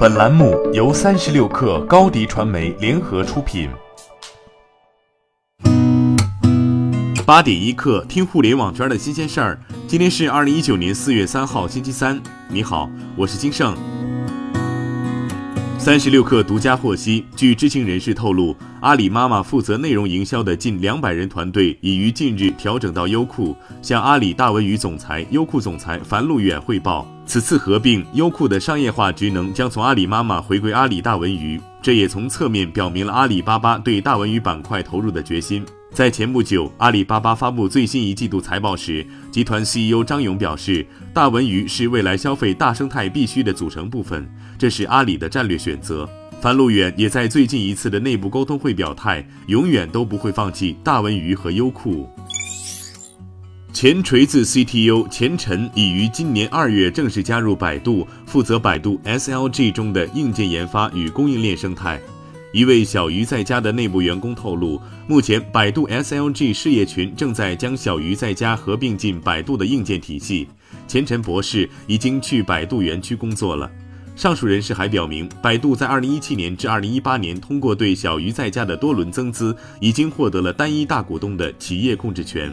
本栏目由三十六氪高低传媒联合出品。八点一刻，听互联网圈的新鲜事儿。今天是二零一九年四月三号，星期三。你好，我是金盛。三十六氪独家获悉，据知情人士透露，阿里妈妈负责内容营销的近两百人团队已于近日调整到优酷，向阿里大文娱总裁、优酷总裁樊路远汇报。此次合并，优酷的商业化职能将从阿里妈妈回归阿里大文娱，这也从侧面表明了阿里巴巴对大文娱板块投入的决心。在前不久，阿里巴巴发布最新一季度财报时，集团 CEO 张勇表示，大文娱是未来消费大生态必须的组成部分，这是阿里的战略选择。樊路远也在最近一次的内部沟通会表态，永远都不会放弃大文娱和优酷。前锤子 CTO 钱晨已于今年二月正式加入百度，负责百度 SLG 中的硬件研发与供应链生态。一位小鱼在家的内部员工透露，目前百度 SLG 事业群正在将小鱼在家合并进百度的硬件体系。钱晨博士已经去百度园区工作了。上述人士还表明，百度在2017年至2018年通过对小鱼在家的多轮增资，已经获得了单一大股东的企业控制权。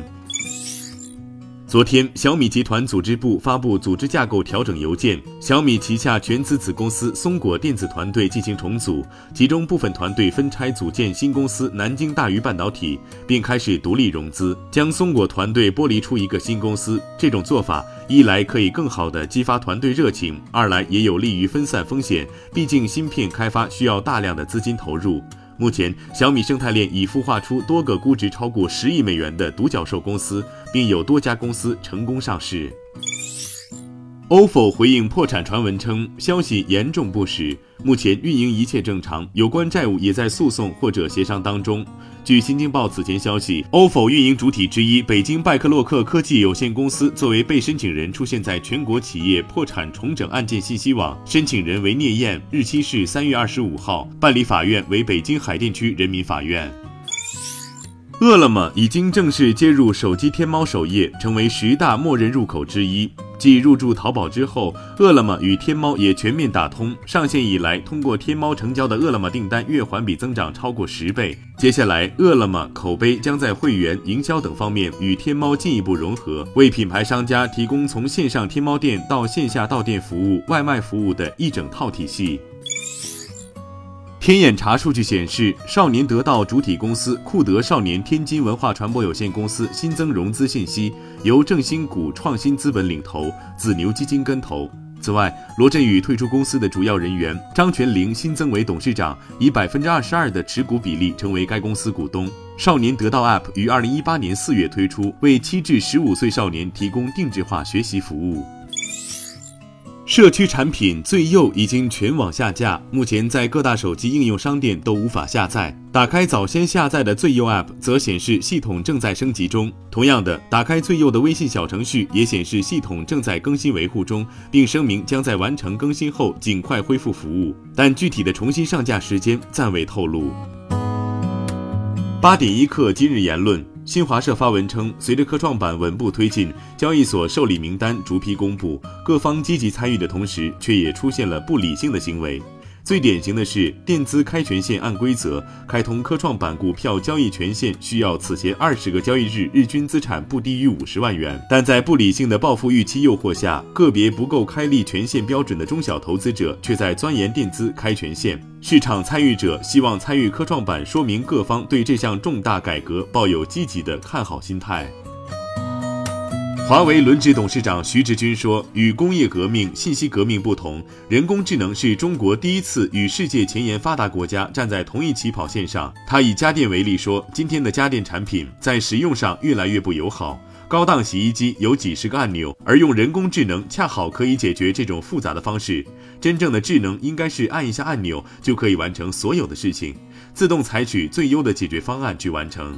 昨天，小米集团组织部发布组织架构调整邮件，小米旗下全资子公司松果电子团队进行重组，其中部分团队分拆组建新公司南京大鱼半导体，并开始独立融资，将松果团队剥离出一个新公司。这种做法一来可以更好地激发团队热情，二来也有利于分散风险。毕竟芯片开发需要大量的资金投入。目前，小米生态链已孵化出多个估值超过十亿美元的独角兽公司，并有多家公司成功上市。OFO 回应破产传闻称，消息严重不实，目前运营一切正常，有关债务也在诉讼或者协商当中。据新京报此前消息，OFO 运营主体之一北京拜克洛克科技有限公司作为被申请人出现在全国企业破产重整案件信息网，申请人为聂燕，日期是三月二十五号，办理法院为北京海淀区人民法院。饿了么已经正式接入手机天猫首页，成为十大默认入口之一。继入驻淘宝之后，饿了么与天猫也全面打通。上线以来，通过天猫成交的饿了么订单月环比增长超过十倍。接下来，饿了么口碑将在会员、营销等方面与天猫进一步融合，为品牌商家提供从线上天猫店到线下到店服务、外卖服务的一整套体系。天眼查数据显示，少年得道主体公司酷德少年天津文化传播有限公司新增融资信息，由正新股创新资本领投，紫牛基金跟投。此外，罗振宇退出公司的主要人员张全林新增为董事长，以百分之二十二的持股比例成为该公司股东。少年得道 App 于二零一八年四月推出，为七至十五岁少年提供定制化学习服务。社区产品最右已经全网下架，目前在各大手机应用商店都无法下载。打开早先下载的最右 App，则显示系统正在升级中。同样的，打开最右的微信小程序，也显示系统正在更新维护中，并声明将在完成更新后尽快恢复服务，但具体的重新上架时间暂未透露。八点一刻，今日言论。新华社发文称，随着科创板稳步推进，交易所受理名单逐批公布，各方积极参与的同时，却也出现了不理性的行为。最典型的是，垫资开权限按规则开通科创板股票交易权限，需要此前二十个交易日日均资产不低于五十万元。但在不理性的暴富预期诱惑下，个别不够开立权限标准的中小投资者却在钻研垫资开权限。市场参与者希望参与科创板，说明各方对这项重大改革抱有积极的看好心态。华为轮值董事长徐直军说：“与工业革命、信息革命不同，人工智能是中国第一次与世界前沿发达国家站在同一起跑线上。”他以家电为例说：“今天的家电产品在使用上越来越不友好，高档洗衣机有几十个按钮，而用人工智能恰好可以解决这种复杂的方式。真正的智能应该是按一下按钮就可以完成所有的事情，自动采取最优的解决方案去完成。”